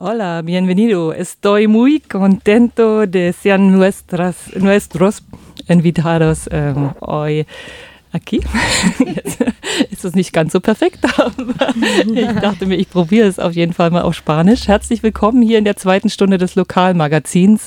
Hola, bienvenido. Estoy muy contento de ser nuestras, nuestros invitados um, hoy aquí. Jetzt ist es nicht ganz so perfekt, aber ich dachte mir, ich probiere es auf jeden Fall mal auf Spanisch. Herzlich willkommen hier in der zweiten Stunde des Lokalmagazins.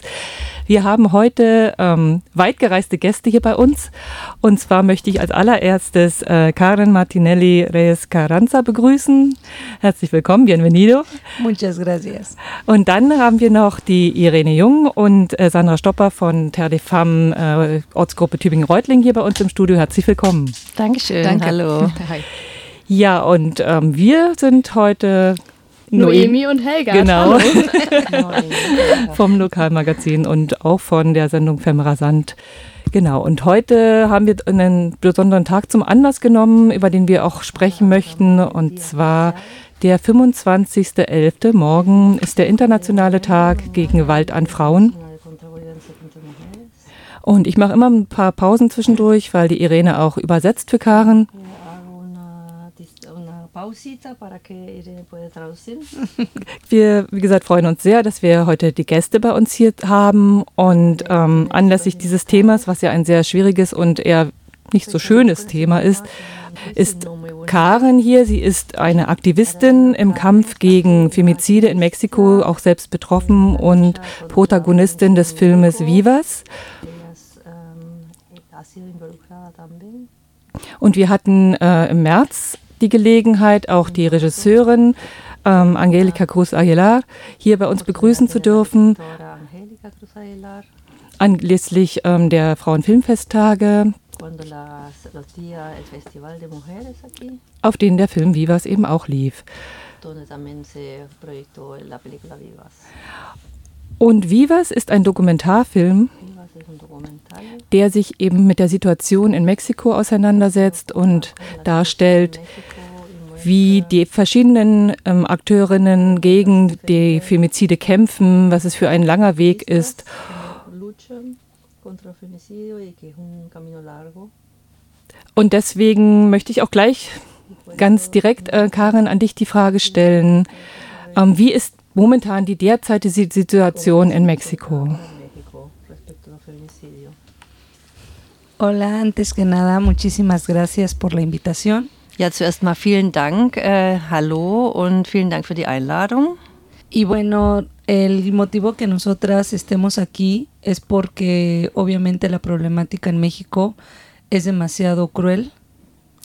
Wir haben heute ähm, weitgereiste Gäste hier bei uns. Und zwar möchte ich als allererstes äh, Karen Martinelli Reyes Carranza begrüßen. Herzlich willkommen, bienvenido. Muchas gracias. Und dann haben wir noch die Irene Jung und äh, Sandra Stopper von Terre des Femmes, äh, Ortsgruppe Tübingen-Reutling hier bei uns im Studio. Herzlich willkommen. Dankeschön. Danke. Hallo. Hi. Ja, und ähm, wir sind heute Noemi und Helga. Genau. Vom Lokalmagazin und auch von der Sendung Femrasant. Genau, und heute haben wir einen besonderen Tag zum Anlass genommen, über den wir auch sprechen möchten. Und zwar der 25.11. Morgen ist der internationale Tag gegen Gewalt an Frauen. Und ich mache immer ein paar Pausen zwischendurch, weil die Irene auch übersetzt für Karen. Wir, wie gesagt, freuen uns sehr, dass wir heute die Gäste bei uns hier haben und ähm, anlässlich dieses Themas, was ja ein sehr schwieriges und eher nicht so schönes Thema ist, ist Karen hier. Sie ist eine Aktivistin im Kampf gegen Femizide in Mexiko, auch selbst betroffen und Protagonistin des Filmes Vivas. Und wir hatten äh, im März die Gelegenheit, auch die Regisseurin ähm, Angelika Cruz Aguilar hier bei uns begrüßen zu dürfen. Anlässlich ähm, der Frauenfilmfesttage, auf denen der Film Vivas eben auch lief. Und Vivas ist ein Dokumentarfilm, der sich eben mit der Situation in Mexiko auseinandersetzt und darstellt, wie die verschiedenen ähm, Akteurinnen gegen die Femizide kämpfen, was es für ein langer Weg ist. Und deswegen möchte ich auch gleich ganz direkt, äh, Karin, an dich die Frage stellen, ähm, wie ist momentan die derzeitige Situation in Mexiko? Hola, antes que nada, muchísimas gracias por la invitación. Ja, zuerst mal vielen Dank, äh, hallo und vielen Dank für die Einladung. Y bueno, el motivo que nosotras estemos aquí es porque obviamente la problemática en México es demasiado cruel.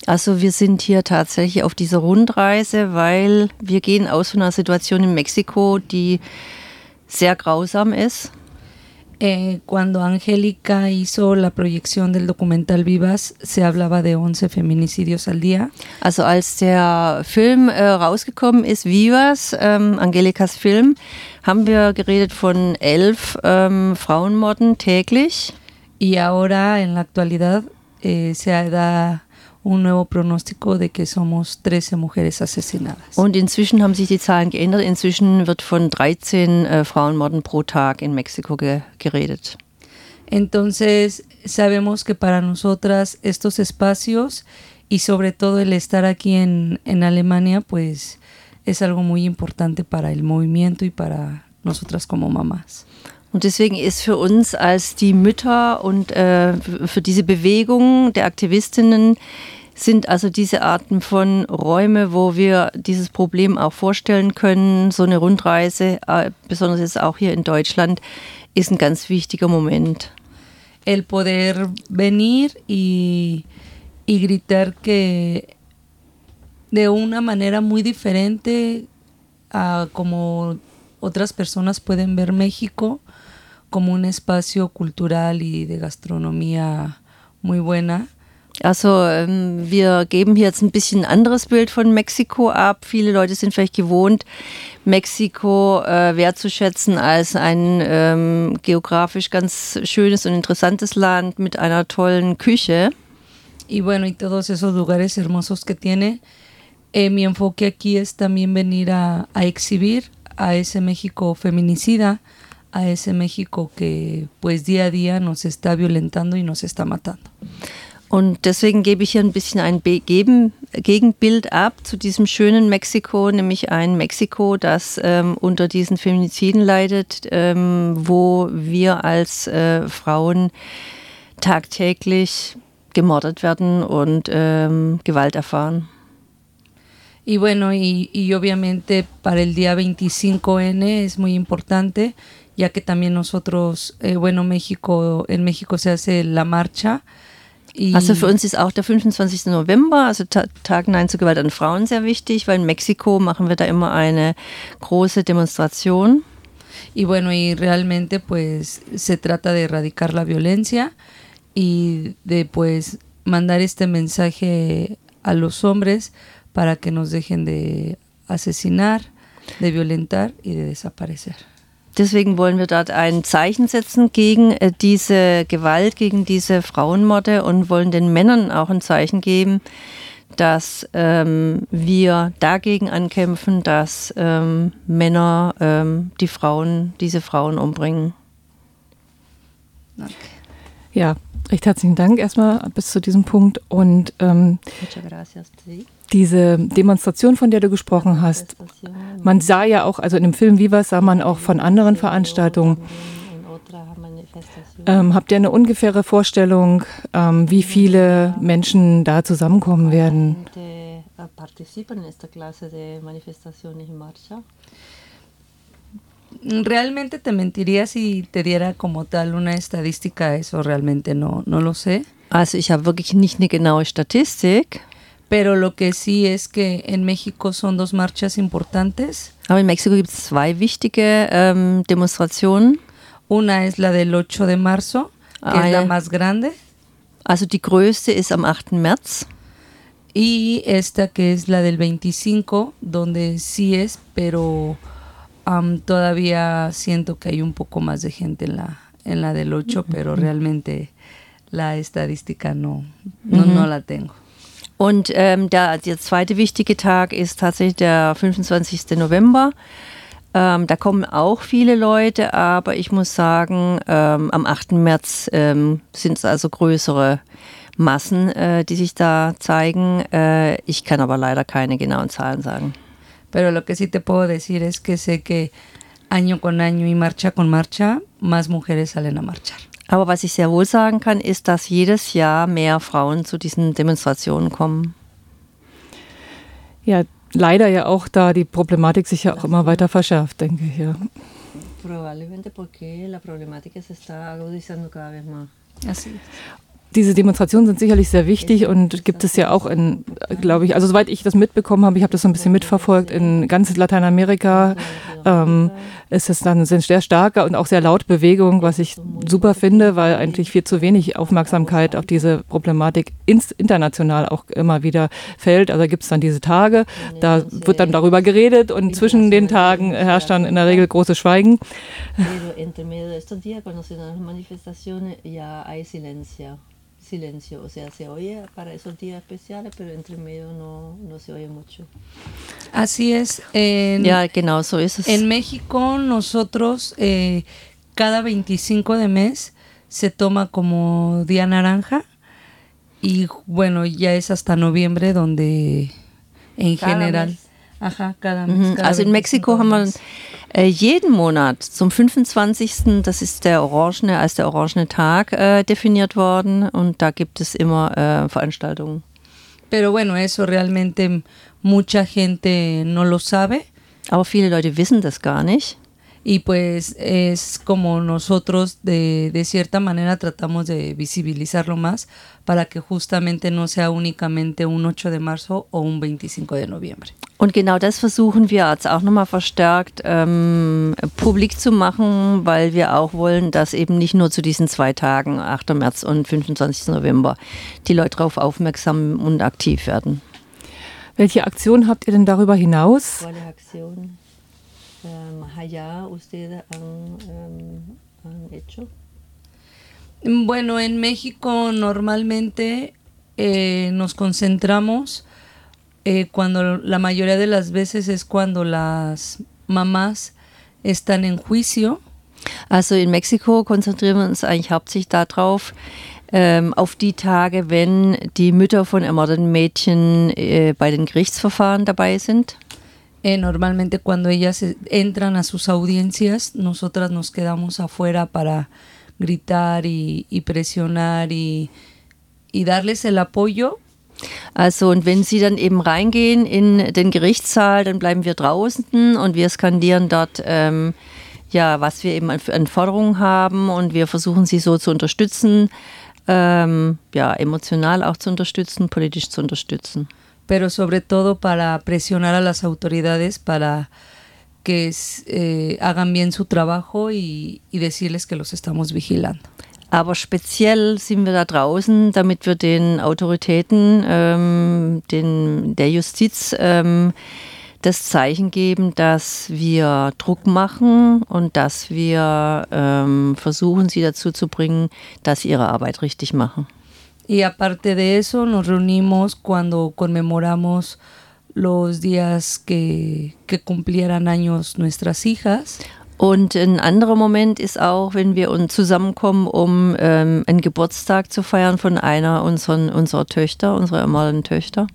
Also wir sind hier tatsächlich auf dieser Rundreise, weil wir gehen aus von einer Situation in Mexiko, die sehr grausam ist. Eh, cuando Angélica hizo la proyección del documental Vivas, se hablaba de 11 feminicidios al día. Also als der Film äh, rausgekommen ist, Vivas, ähm, Angelikas Film, haben wir geredet von elf ähm, Frauenmorden täglich. Y ahora, en la actualidad, eh, se da un nuevo pronóstico de que somos 13 mujeres asesinadas. Und inzwischen haben sich die Zahlen geändert. Inzwischen wird von 13 äh, Frauenmorden pro Tag in Mexiko ge geredet. Entonces, sabemos que para nosotras estos espacios y sobre todo el estar aquí en, en Alemania, pues es algo muy importante para el movimiento y para nosotras como mamás. Und deswegen ist für uns als die Mütter und äh, für diese Bewegung der Aktivistinnen sind also diese Arten von Räume, wo wir dieses Problem auch vorstellen können. So eine Rundreise, äh, besonders jetzt auch hier in Deutschland, ist ein ganz wichtiger Moment. El poder venir y, y gritar que de una manera muy diferente a como otras personas pueden ver México como un espacio cultural y de gastronomía muy buena. Also ähm, wir geben hier jetzt ein bisschen anderes Bild von Mexiko ab. Viele Leute sind vielleicht gewohnt, Mexiko äh, wertzuschätzen als ein ähm, geografisch ganz schönes und interessantes Land mit einer tollen Küche. Y bueno, y todos esos lugares hermosos que tiene. Eh, mi enfoque aquí es también venir a, a exhibir a ese México feminicida, a ese México que pues día a día nos está violentando y nos está matando. Und deswegen gebe ich hier ein bisschen ein Be Geben, Gegenbild ab zu diesem schönen Mexiko, nämlich ein Mexiko, das ähm, unter diesen Feminiziden leidet, ähm, wo wir als äh, Frauen tagtäglich gemordet werden und ähm, Gewalt erfahren. Y bueno, y, y, obviamente para el día 25N es muy importante, ya que también nosotros, eh, bueno, México, en México se hace la marcha. Also für uns ist auch der 25. November, also Tag Nein zur Gewalt an Frauen, sehr wichtig, weil in Mexiko machen wir da immer eine große Demonstration. Y bueno, y realmente pues se trata de erradicar la violencia y de pues mandar este mensaje a los hombres para que nos dejen de asesinar, de violentar y de desaparecer. Deswegen wollen wir dort ein Zeichen setzen gegen äh, diese Gewalt, gegen diese Frauenmorde und wollen den Männern auch ein Zeichen geben, dass ähm, wir dagegen ankämpfen, dass ähm, Männer ähm, die Frauen, diese Frauen umbringen. Okay. Ja, recht herzlichen Dank erstmal bis zu diesem Punkt und ähm, diese Demonstration, von der du gesprochen hast, man sah ja auch, also in dem Film Viva sah man auch von anderen Veranstaltungen. Ähm, habt ihr eine ungefähre Vorstellung, ähm, wie viele Menschen da zusammenkommen werden? Realmente te mentiría si te diera como tal una estadística, eso realmente no, no lo sé. Also ich habe wirklich nicht eine genaue Statistik. Pero lo que sí es que en México son dos marchas importantes. Aber in Mexiko gibt es zwei wichtige ähm, Demonstrationen. Una es la del 8 de marzo, que es la más grande. Also die größte ist am 8. März. Y esta que es la del 25, donde sí es, pero um, todavía siento que hay un poco más de gente en la, en la del 8, pero realmente la estadística no, no, no la tengo. Und ähm, der, der zweite wichtige Tag ist tatsächlich der 25. November. Ähm, da kommen auch viele Leute, aber ich muss sagen, ähm, am 8. März ähm, sind es also größere Massen, äh, die sich da zeigen. Äh, ich kann aber leider keine genauen Zahlen sagen. Pero lo que sí te puedo decir es que sé que año con año y marcha con marcha, más mujeres salen a marchar. Aber was ich sehr wohl sagen kann, ist, dass jedes Jahr mehr Frauen zu diesen Demonstrationen kommen. Ja, leider ja auch da die Problematik sich ja auch immer weiter verschärft, denke ich. Ja. Probablemente porque la problemática se está agudizando cada vez más. Diese Demonstrationen sind sicherlich sehr wichtig und gibt es ja auch in, glaube ich, also soweit ich das mitbekommen habe, ich habe das so ein bisschen mitverfolgt, in ganz Lateinamerika ähm, ist es dann sind sehr starke und auch sehr laut Bewegung, was ich super finde, weil eigentlich viel zu wenig Aufmerksamkeit auf diese Problematik ins, international auch immer wieder fällt. Also gibt es dann diese Tage, da wird dann darüber geredet und zwischen den Tagen herrscht dann in der Regel großes Schweigen. Silencio, o sea, se oye para esos días especiales, pero entre medio no, no se oye mucho. Así es. En, ja, genau, so es. En México nosotros eh, cada 25 de mes se toma como Día Naranja y bueno, ya es hasta noviembre donde en cada general... Mes. Ajá, cada mes. Cada also in Mexiko haben wir äh, jeden Monat zum 25. Das ist der Orangene, als der Orangene Tag äh, definiert worden und da gibt es immer äh, Veranstaltungen. Pero bueno, eso realmente mucha gente no lo sabe. Aber viele Leute wissen das gar nicht. Y pues es como nosotros de, de, cierta manera tratamos de visibilizarlo más para que justamente no sea únicamente un 8 de marzo o un 25 de noviembre. Und genau das versuchen wir jetzt auch nochmal verstärkt ähm, publik zu machen, weil wir auch wollen, dass eben nicht nur zu diesen zwei Tagen, 8. März und 25. November, die Leute darauf aufmerksam und aktiv werden. Welche Aktionen habt ihr denn darüber hinaus? Welche Aktionen? allá ustedes han, han hecho? Bueno, en México normalmente eh, nos concentramos eh, cuando la mayoría de las veces es cuando las mamás están en juicio. Also in Mexiko konzentrieren wir uns eigentlich hauptsächlich darauf, ähm, auf die Tage, wenn die Mütter von ermordeten Mädchen äh, bei den Gerichtsverfahren dabei sind? Eh, normalmente cuando ellas eh, entran a sus audiencias, nosotras nos quedamos afuera para gritar y, y presionar y, y darles el apoyo Also und wenn Sie dann eben reingehen in den Gerichtssaal, dann bleiben wir draußen und wir skandieren dort, ähm, ja, was wir eben an Forderungen haben und wir versuchen Sie so zu unterstützen, ähm, ja, emotional auch zu unterstützen, politisch zu unterstützen. Pero sobre todo para presionar a las autoridades para que eh, hagan bien su trabajo y, y decirles que los estamos vigilando. Aber speziell sind wir da draußen, damit wir den Autoritäten, ähm, den, der Justiz ähm, das Zeichen geben, dass wir Druck machen und dass wir ähm, versuchen, sie dazu zu bringen, dass sie ihre Arbeit richtig machen. Y aparte de eso, nos reunimos cuando conmemoramos los días que, que cumplieran años nuestras hijas. Und ein anderer Moment ist auch, wenn wir zusammenkommen, um ähm, einen Geburtstag zu feiern von einer unseren, unserer Töchter, unserer ermordeten Töchter.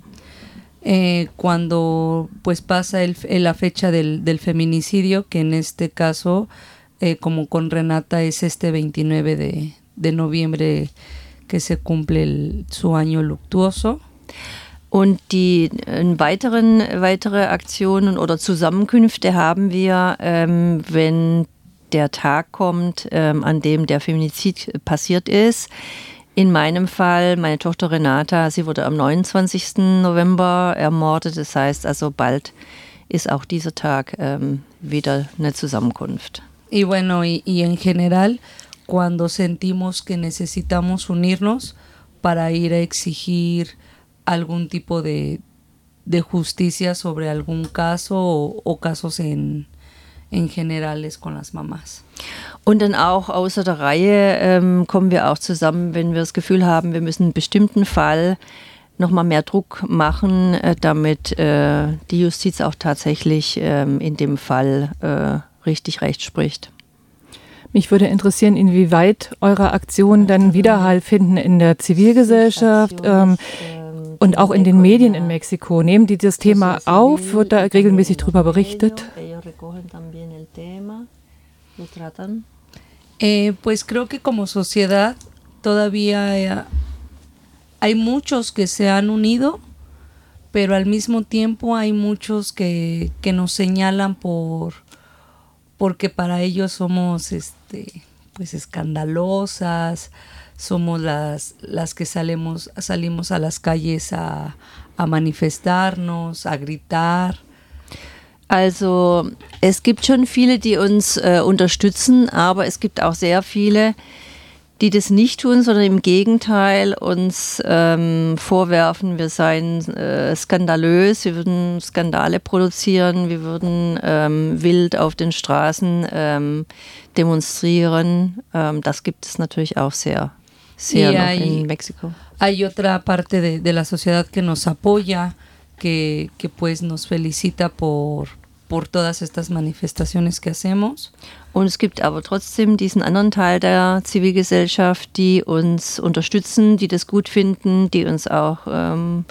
Eh, cuando pues pasa el, la fecha del, del, feminicidio, que en este caso, eh, como con Renata, es este 29 de, de noviembre que se cumple el, su año luctuoso. Und die äh, weiteren, weitere Aktionen oder Zusammenkünfte haben wir, ähm, wenn der Tag kommt, ähm, an dem der Feminizid passiert ist. In meinem Fall, meine Tochter Renata, sie wurde am 29. November ermordet. Das heißt also, bald ist auch dieser Tag ähm, wieder eine Zusammenkunft. Y bueno, y, y en general, cuando sentimos que necesitamos unirnos para ir a exigir algún tipo de, de justicia sobre algún caso o, o casos en, en generales con las mamás. Und dann auch außer der Reihe ähm, kommen wir auch zusammen, wenn wir das Gefühl haben, wir müssen einen bestimmten Fall nochmal mehr Druck machen, äh, damit äh, die Justiz auch tatsächlich ähm, in dem Fall äh, richtig Recht spricht. Mich würde interessieren, inwieweit eure Aktionen dann Widerhall finden in der Zivilgesellschaft. Ähm, und auch in den Medien in Mexiko nehmen die das Thema auf, wird da regelmäßig darüber berichtet. Eh, pues creo que como sociedad todavía hay muchos que se han unido, pero al mismo tiempo hay muchos que, que nos señalan por porque para ellos somos este pues escandalosas, somos las, las que salimos, salimos a las calles a, a manifestarnos, a gritar. Also es gibt schon viele, die uns äh, unterstützen, aber es gibt auch sehr viele, die das nicht tun, sondern im Gegenteil uns ähm, vorwerfen, wir seien äh, skandalös, wir würden Skandale produzieren, wir würden ähm, wild auf den Straßen ähm, demonstrieren. Ähm, das gibt es natürlich auch sehr. Sí, hay, en México. Hay otra parte de, de, la sociedad que nos apoya, que, que pues nos felicita por, por todas estas manifestaciones que hacemos. Und es gibt aber trotzdem diesen anderen Teil der Zivilgesellschaft, die uns unterstützen, die das gut finden, die uns auch ähm,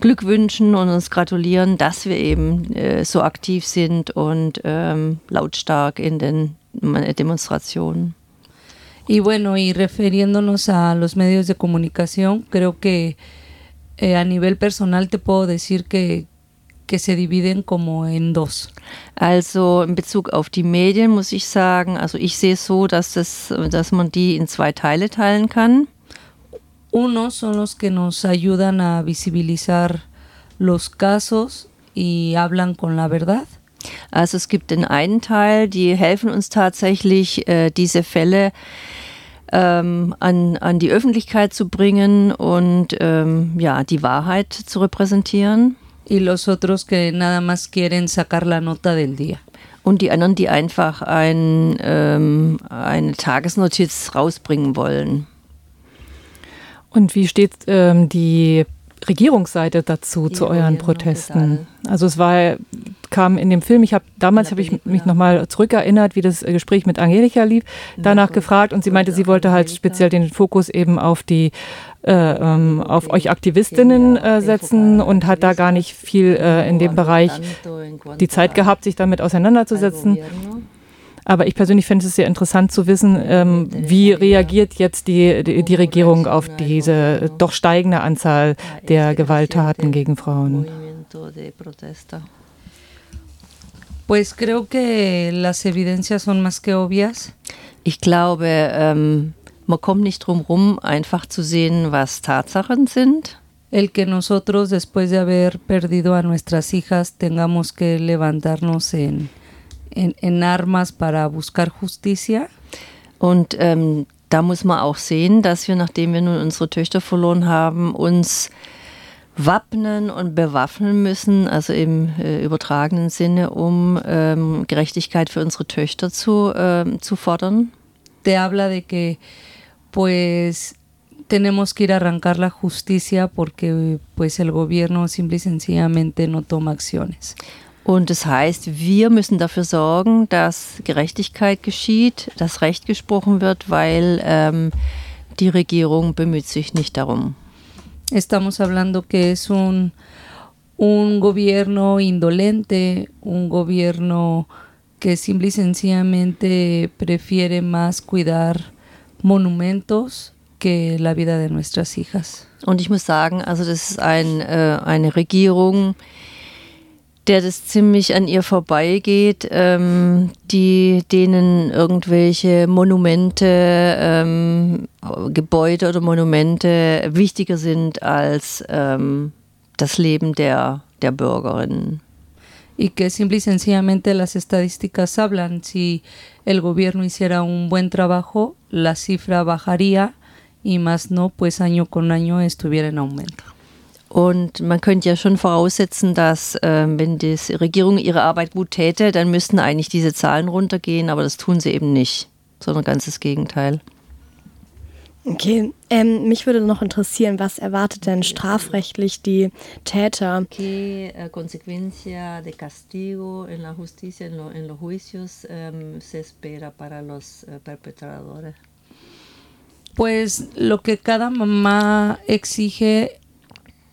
Glück wünschen und uns gratulieren, dass wir eben äh, so aktiv sind und ähm, lautstark in den Demonstrationen. Y bueno, y refiriéndonos a los medios de comunicación, creo que eh, a nivel personal te puedo decir que, que se dividen como en dos. Also in Bezug auf die Medien muss ich sagen, also ich sehe es so, dass, das, dass man die in zwei Teile teilen kann. Uno son los que nos ayudan a visibilizar los casos y hablan con la verdad. Also es gibt den einen Teil, die helfen uns tatsächlich, äh, diese Fälle ähm, an, an die Öffentlichkeit zu bringen und ähm, ja, die Wahrheit zu repräsentieren. Y los otros que nada más quieren sacar la nota del día. Und die anderen, die einfach ein, ähm, eine Tagesnotiz rausbringen wollen. Und wie steht ähm, die Regierungsseite dazu, zu euren Protesten? Also es war, kam in dem Film, ich habe damals habe ich mich nochmal zurückerinnert, wie das Gespräch mit Angelika lief, danach gefragt und sie meinte, sie wollte halt speziell den Fokus eben auf die äh, ähm, auf euch Aktivistinnen äh, setzen und hat da gar nicht viel äh, in dem Bereich die Zeit gehabt, sich damit auseinanderzusetzen. Aber ich persönlich finde es sehr interessant zu wissen, ähm, wie reagiert jetzt die, die, die, Regierung auf diese doch steigende Anzahl der Gewalttaten gegen Frauen. Ich glaube, ähm, man kommt nicht drum rum, einfach zu sehen, was Tatsachen sind. El que nosotros, después de haber perdido a nuestras hijas, tengamos que levantarnos en, en, en armas para buscar justicia. Und ähm, da muss man auch sehen, dass wir, nachdem wir nun unsere Töchter verloren haben, uns wappnen und bewaffnen müssen, also im äh, übertragenen Sinne, um ähm, Gerechtigkeit für unsere Töchter zu, ähm, zu fordern. Te habla de que, pues, tenemos que ir a arrancar la justicia porque, pues, el gobierno simple y sencillamente no toma acciones. Und das heißt, wir müssen dafür sorgen, dass Gerechtigkeit geschieht, dass Recht gesprochen wird, weil ähm, die Regierung bemüht sich nicht darum. Estamos hablando que es un, un gobierno indolente, un gobierno que simple y sencillamente prefiere más cuidar monumentos que la vida de nuestras hijas. Und ich muss sagen, also das ist ein, äh, eine Regierung, der das ziemlich an ihr vorbeigeht, ähm, die denen irgendwelche Monumente, ähm, Gebäude oder Monumente wichtiger sind als ähm, das Leben der, der Bürgerinnen. Y que simple y sencillamente las estadísticas hablan. Si el gobierno hiciera un buen trabajo, la cifra bajaría y más no, pues año con año estuviera en aumento. Und man könnte ja schon voraussetzen, dass äh, wenn die Regierung ihre Arbeit gut täte, dann müssten eigentlich diese Zahlen runtergehen, aber das tun sie eben nicht, sondern ganz das Gegenteil. Okay, ähm, mich würde noch interessieren, was erwartet denn strafrechtlich die Täter? ¿Qué uh, consecuencia de castigo en la justicia, en, lo, en los juicios um, se espera para los uh, perpetradores? Pues lo que cada mamá exige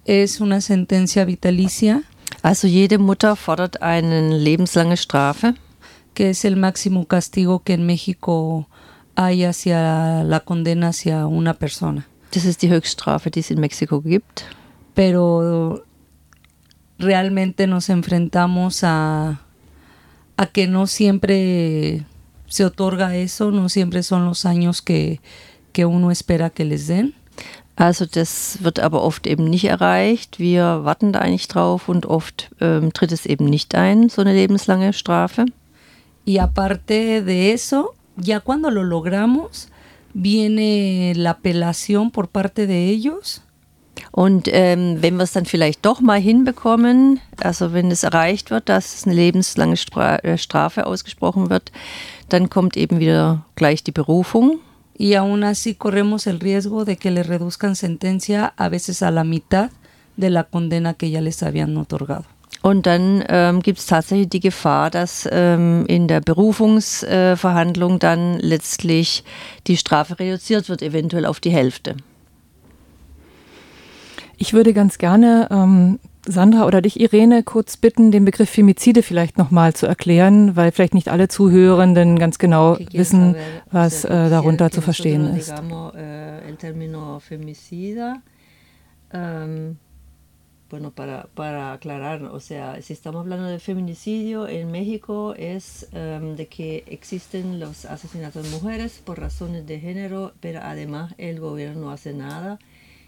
es una sentencia vitalicia. Also jede Mutter fordert eine lebenslange Strafe. Que es el máximo castigo que en México hay hacia la condena hacia una persona. Das ist die Höchststrafe, die es in Mexiko gibt. Pero realmente nos enfrentamos a, a que no siempre se otorga eso, no siempre son los años que, que uno espera que les den. Also das wird aber oft eben nicht erreicht. Wir warten da eigentlich drauf und oft ähm, tritt es eben nicht ein, so eine lebenslange Strafe. Y aparte de eso, ya cuando lo logramos, viene la apelación por parte de ellos. Und ähm, wenn wir es dann vielleicht doch mal hinbekommen, also wenn es erreicht wird, dass eine lebenslange Stra äh, Strafe ausgesprochen wird, dann kommt eben wieder gleich die Berufung. Y aún así corremos el riesgo de que le reduzcan sentencia a veces a la mitad de la condena que ya les habían otorgado. Und dann ähm, gibt es tatsächlich die Gefahr, dass ähm, in der Berufungsverhandlung äh, dann letztlich die Strafe reduziert wird, eventuell auf die Hälfte. Ich würde ganz gerne ähm, Sandra oder dich, Irene, kurz bitten, den Begriff Femizide vielleicht nochmal zu erklären, weil vielleicht nicht alle Zuhörenden ganz genau wissen, was äh, darunter zu verstehen ist. Bueno, para, para aclarar, o sea, si estamos hablando de feminicidio en México es um, de que existen los asesinatos de mujeres por razones de género, pero además el gobierno no hace nada.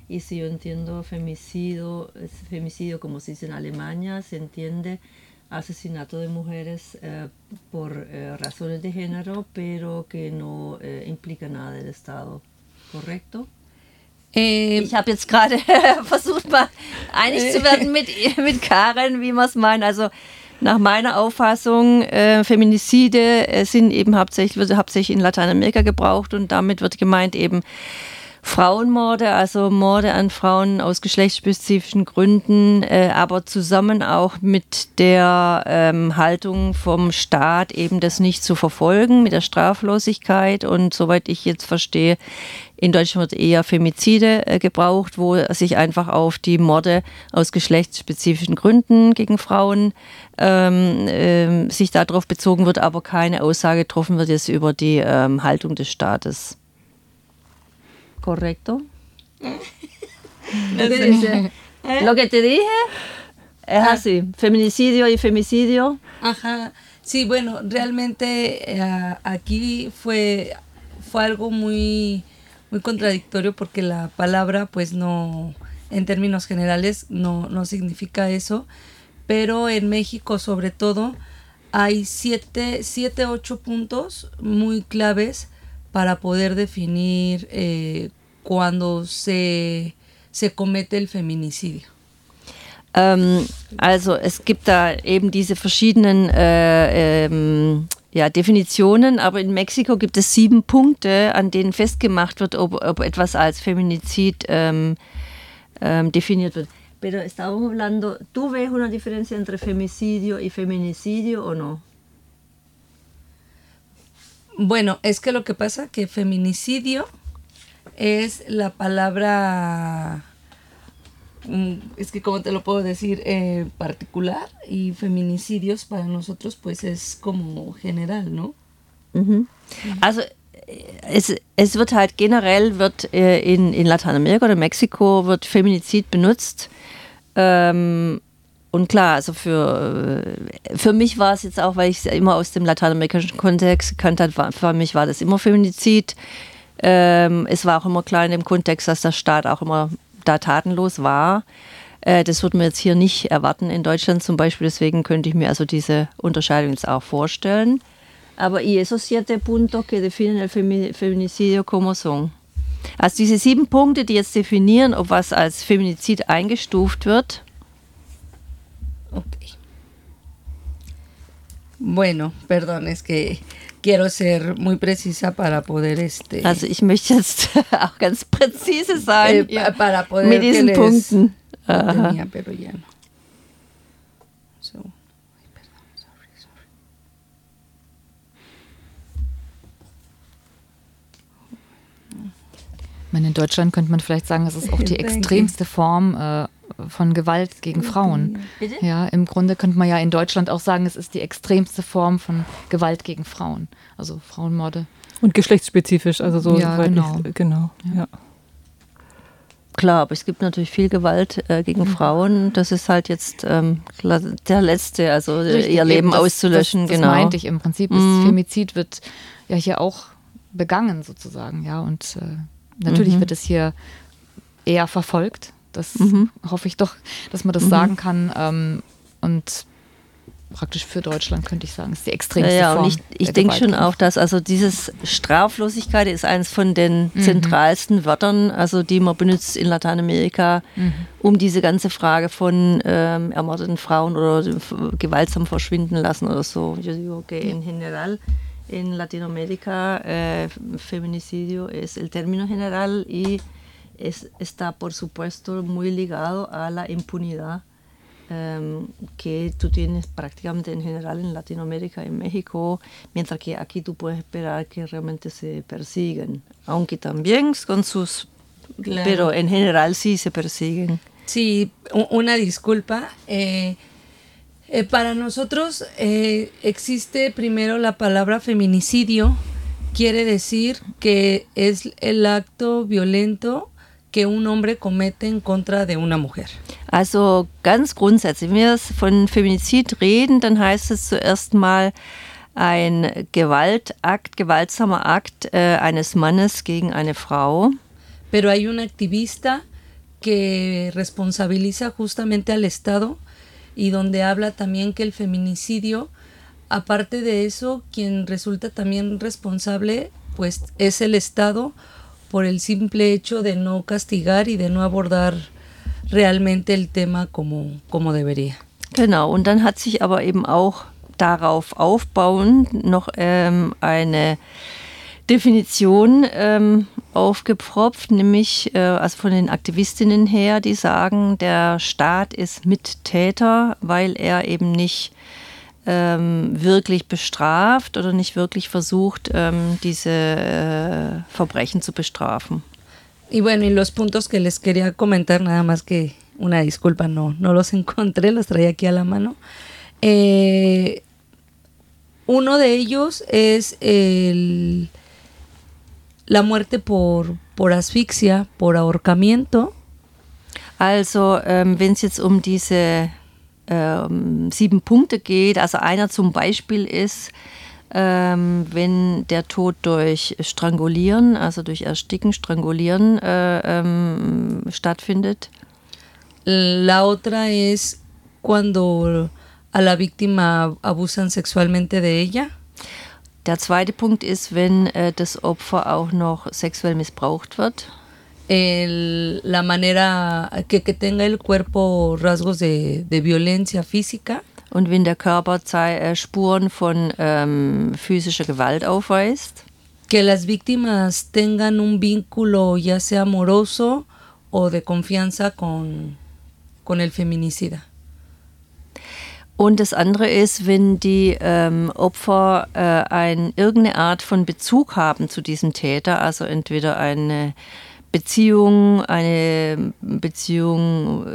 Y si yo entiendo femicidio, femicidio como se dice en Alemania, se entiende asesinato de mujeres eh, por eh, razones de género, pero que no eh, implica nada del Estado. ¿Korrekt? Ähm, ich habe jetzt gerade versucht, mal einig zu werden mit, mit Karen, wie man es meint. Also nach meiner Auffassung, äh, Feminicide sind eben hauptsächlich, wird hauptsächlich in Lateinamerika gebraucht und damit wird gemeint eben Frauenmorde, also Morde an Frauen aus geschlechtsspezifischen Gründen, äh, aber zusammen auch mit der ähm, Haltung vom Staat, eben das nicht zu verfolgen, mit der Straflosigkeit. Und soweit ich jetzt verstehe, in Deutschland wird eher Femizide äh, gebraucht, wo sich einfach auf die Morde aus geschlechtsspezifischen Gründen gegen Frauen ähm, ähm, sich darauf bezogen wird, aber keine Aussage getroffen wird jetzt über die ähm, Haltung des Staates. ¿Correcto? Lo que, lo que te dije es Ah. así, feminicidio y femicidio. Ajá. Sí, bueno, realmente eh, aquí fue, fue algo muy, muy contradictorio porque la palabra, pues no, en términos generales, no, no significa eso. Pero en México, sobre todo, hay siete, siete, ocho puntos muy claves para poder definir eh, cuando se, se comete el feminicidio. Ähm, also es gibt da eben diese verschiedenen äh, ähm, ja, Definitionen, aber in Mexiko gibt es sieben Punkte, an denen festgemacht wird, ob, ob etwas als Feminizid ähm, ähm, definiert wird. Pero estamos hablando, ¿tú ves una diferencia entre femicidio y feminicidio o no? Bueno, es que lo que pasa que feminicidio es la palabra, mm, es que como te lo puedo decir, eh, particular y feminicidios para nosotros pues es como general, ¿no? Mhm. Also äh, es, es wird halt generell wird äh, in, in Lateinamerika oder Mexiko wird Feminizid benutzt. Ähm, und klar, also für, äh, für mich war es jetzt auch, weil ich es immer aus dem lateinamerikanischen Kontext gekannt habe, für mich war das immer Feminizid. Ähm, es war auch immer klar in dem Kontext, dass der Staat auch immer da tatenlos war. Äh, das würden wir jetzt hier nicht erwarten in Deutschland zum Beispiel. Deswegen könnte ich mir also diese Unterscheidung jetzt auch vorstellen. Aber esos siete puntos que definen el femi- feminicidio como son. Also diese sieben Punkte, die jetzt definieren, ob was als Feminizid eingestuft wird. Bueno, perdón, es que quiero ser muy precisa para poder este Also ich möchte jetzt auch ganz präzise sein pa- para poder mit que diesen les- Punkten. tenía, pero ya no. So, perdón, sorry, sorry. Ich meine, in Deutschland könnte man vielleicht sagen, es ist auch die extremste Form äh, von Gewalt gegen Frauen. Ja, im Grunde könnte man ja in Deutschland auch sagen, es ist die extremste Form von Gewalt gegen Frauen. Also Frauenmorde. Und geschlechtsspezifisch, also so. Ja, soweit genau. Ich, genau. Ja. Klar, aber es gibt natürlich viel Gewalt äh, gegen Mhm. Frauen. Das ist halt jetzt ähm, der letzte, also äh, Richtig, ihr Leben eben, das- auszulöschen. Das, das genau. meinte ich im Prinzip. Ist Mhm. Femizid wird ja hier auch begangen sozusagen, ja. Und äh, natürlich Mhm. wird es hier eher verfolgt. Das Mhm. hoffe ich doch, dass man das sagen kann. Ähm, und praktisch für Deutschland könnte ich sagen, ist die extremste ja, Form. und ich, ich denke schon auch, dass also dieses Straflosigkeit ist eines von den Mhm. zentralsten Wörtern, also die man benutzt in Lateinamerika, Mhm. um diese ganze Frage von ähm, ermordeten Frauen oder gewaltsam verschwinden lassen oder so. En general en Latinoamérica eh, feminicidio es el término general y es, está por supuesto muy ligado a la impunidad em, que tú tienes prácticamente en general en Latinoamérica y en México, mientras que aquí tú puedes esperar que realmente se persiguen, aunque también con sus... Claro. Pero en general sí se persiguen. Sí, una disculpa. eh, eh, para nosotros eh, existe primero la palabra feminicidio. Quiere decir que es el acto violento que un hombre comete en contra de una mujer. Also ganz grundsätzlich, wenn wir von Feminizid reden, dann heißt es zuerst mal ein Gewaltakt, gewaltsamer Akt äh, eines Mannes gegen eine Frau. Pero hay un activista que responsabiliza justamente al Estado y donde habla también que el feminicidio, aparte de eso, quien resulta también responsable, pues es el Estado por el simple hecho de no castigar y de no abordar realmente el tema como, como debería. Genau, und dann hat sich aber eben auch darauf aufbauend noch ähm, eine Definition ähm, aufgepropft, nämlich äh, also von den Aktivistinnen her, die sagen, der Staat ist Mittäter, weil er eben nicht wirklich bestraft oder nicht wirklich versucht, ähm, diese äh, Verbrechen zu bestrafen. Y bueno, y los puntos que les quería comentar, nada más que una disculpa, no, no los encontré, los traía aquí a la mano. Eh, uno de ellos es el, la muerte por, por asfixia, por ahorcamiento. Also, ähm, wenn es jetzt um diese ähm, sieben Punkte geht, also einer zum Beispiel ist, ähm, wenn der Tod durch Strangulieren, also durch Ersticken, Strangulieren äh, ähm, stattfindet. La otra es cuando a la víctima abusan sexualmente de ella. Der zweite Punkt ist, wenn äh, das Opfer auch noch sexuell missbraucht wird. El, la manera que, que, tenga el cuerpo rasgos de, de violencia física. Und wenn der Körper äh, Spuren von ähm, physischer Gewalt aufweist. Que las víctimas tengan un vínculo ya sea amoroso o de confianza con, con el feminicida. Und das andere ist, wenn die ähm, Opfer äh, ein, irgendeine Art von Bezug haben zu diesem Täter, also entweder eine Beziehung, eine Beziehung,